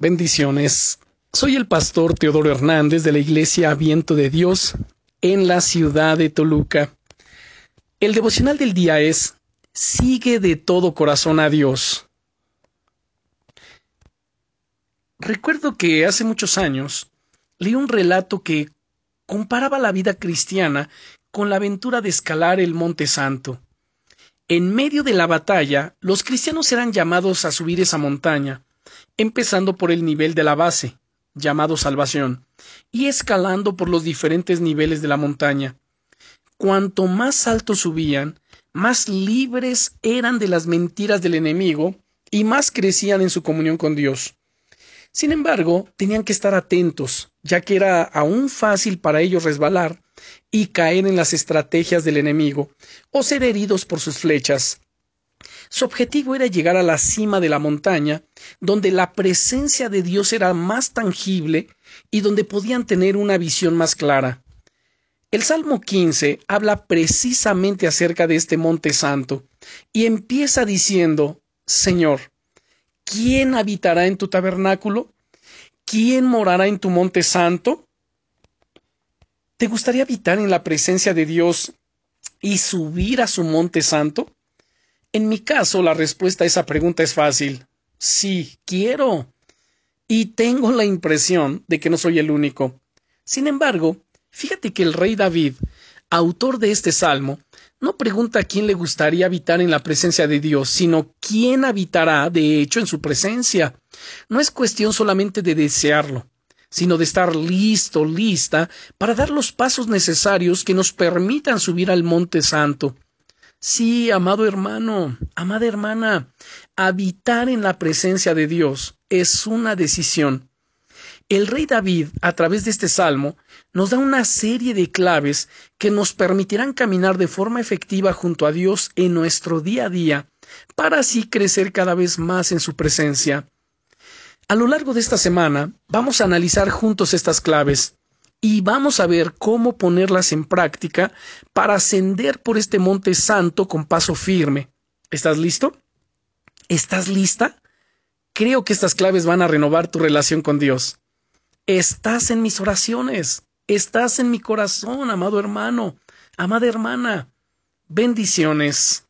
Bendiciones. Soy el pastor Teodoro Hernández de la Iglesia Viento de Dios en la ciudad de Toluca. El devocional del día es Sigue de todo corazón a Dios. Recuerdo que hace muchos años leí un relato que comparaba la vida cristiana con la aventura de escalar el Monte Santo. En medio de la batalla, los cristianos eran llamados a subir esa montaña, empezando por el nivel de la base, llamado salvación, y escalando por los diferentes niveles de la montaña. Cuanto más alto subían, más libres eran de las mentiras del enemigo y más crecían en su comunión con Dios. Sin embargo, tenían que estar atentos, ya que era aún fácil para ellos resbalar y caer en las estrategias del enemigo o ser heridos por sus flechas. Su objetivo era llegar a la cima de la montaña, donde la presencia de Dios era más tangible y donde podían tener una visión más clara. El Salmo 15 habla precisamente acerca de este monte santo y empieza diciendo, Señor, ¿quién habitará en tu tabernáculo? ¿Quién morará en tu monte santo? ¿Te gustaría habitar en la presencia de Dios y subir a su monte santo? En mi caso, la respuesta a esa pregunta es fácil. Sí, quiero. Y tengo la impresión de que no soy el único. Sin embargo, fíjate que el rey David, autor de este salmo, no pregunta a quién le gustaría habitar en la presencia de Dios, sino quién habitará, de hecho, en su presencia. No es cuestión solamente de desearlo, sino de estar listo, lista, para dar los pasos necesarios que nos permitan subir al monte santo. Sí, amado hermano, amada hermana, habitar en la presencia de Dios es una decisión. El rey David, a través de este salmo, nos da una serie de claves que nos permitirán caminar de forma efectiva junto a Dios en nuestro día a día, para así crecer cada vez más en su presencia. A lo largo de esta semana vamos a analizar juntos estas claves y vamos a ver cómo ponerlas en práctica para ascender por este monte santo con paso firme. ¿Estás listo? ¿Estás lista? Creo que estas claves van a renovar tu relación con Dios. Estás en mis oraciones, estás en mi corazón, amado hermano, amada hermana. Bendiciones.